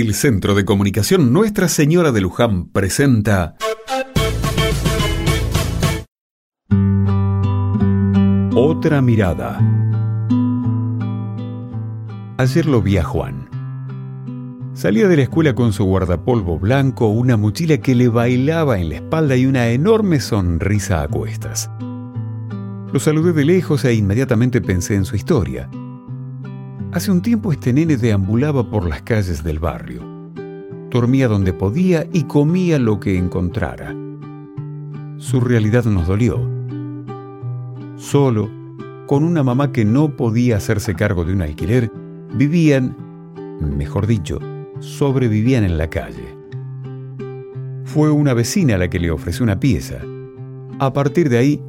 El Centro de Comunicación Nuestra Señora de Luján presenta Otra mirada. Ayer lo vi a Juan. Salía de la escuela con su guardapolvo blanco, una mochila que le bailaba en la espalda y una enorme sonrisa a cuestas. Lo saludé de lejos e inmediatamente pensé en su historia. Hace un tiempo este nene deambulaba por las calles del barrio. Dormía donde podía y comía lo que encontrara. Su realidad nos dolió. Solo, con una mamá que no podía hacerse cargo de un alquiler, vivían, mejor dicho, sobrevivían en la calle. Fue una vecina la que le ofreció una pieza. A partir de ahí,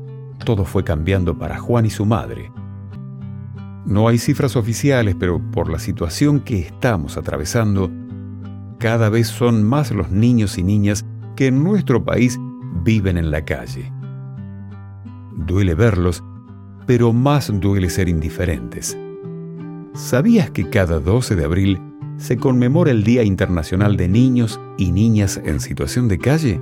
todo fue cambiando para Juan y su madre. No hay cifras oficiales, pero por la situación que estamos atravesando, cada vez son más los niños y niñas que en nuestro país viven en la calle. Duele verlos, pero más duele ser indiferentes. ¿Sabías que cada 12 de abril se conmemora el Día Internacional de Niños y Niñas en Situación de Calle?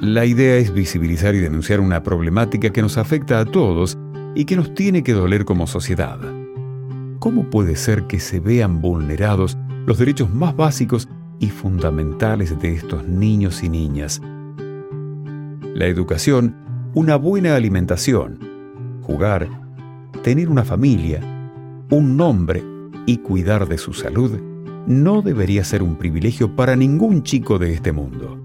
La idea es visibilizar y denunciar una problemática que nos afecta a todos y que nos tiene que doler como sociedad. ¿Cómo puede ser que se vean vulnerados los derechos más básicos y fundamentales de estos niños y niñas? La educación, una buena alimentación, jugar, tener una familia, un nombre y cuidar de su salud no debería ser un privilegio para ningún chico de este mundo.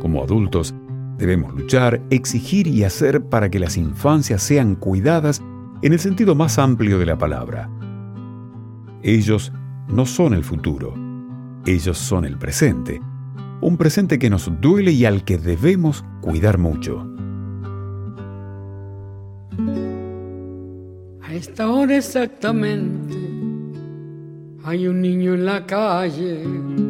Como adultos, debemos luchar, exigir y hacer para que las infancias sean cuidadas en el sentido más amplio de la palabra. Ellos no son el futuro, ellos son el presente, un presente que nos duele y al que debemos cuidar mucho. A esta hora exactamente hay un niño en la calle.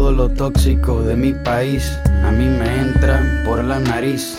Todo lo tóxico de mi país a mí me entra por la nariz.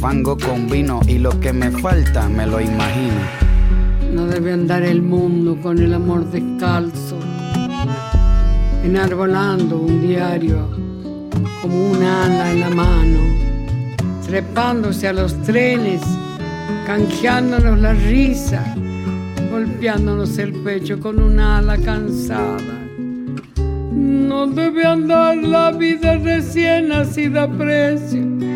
fango con vino y lo que me falta me lo imagino. No debe andar el mundo con el amor descalzo, enarbolando un diario como un ala en la mano, trepándose a los trenes, canjeándonos la risa, golpeándonos el pecho con un ala cansada. No debe andar la vida recién nacida a precio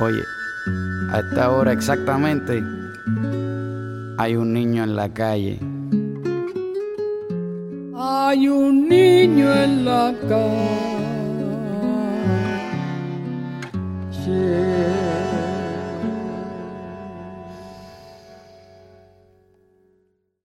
Oye, a esta hora exactamente hay un niño en la calle. Hay un niño en la calle.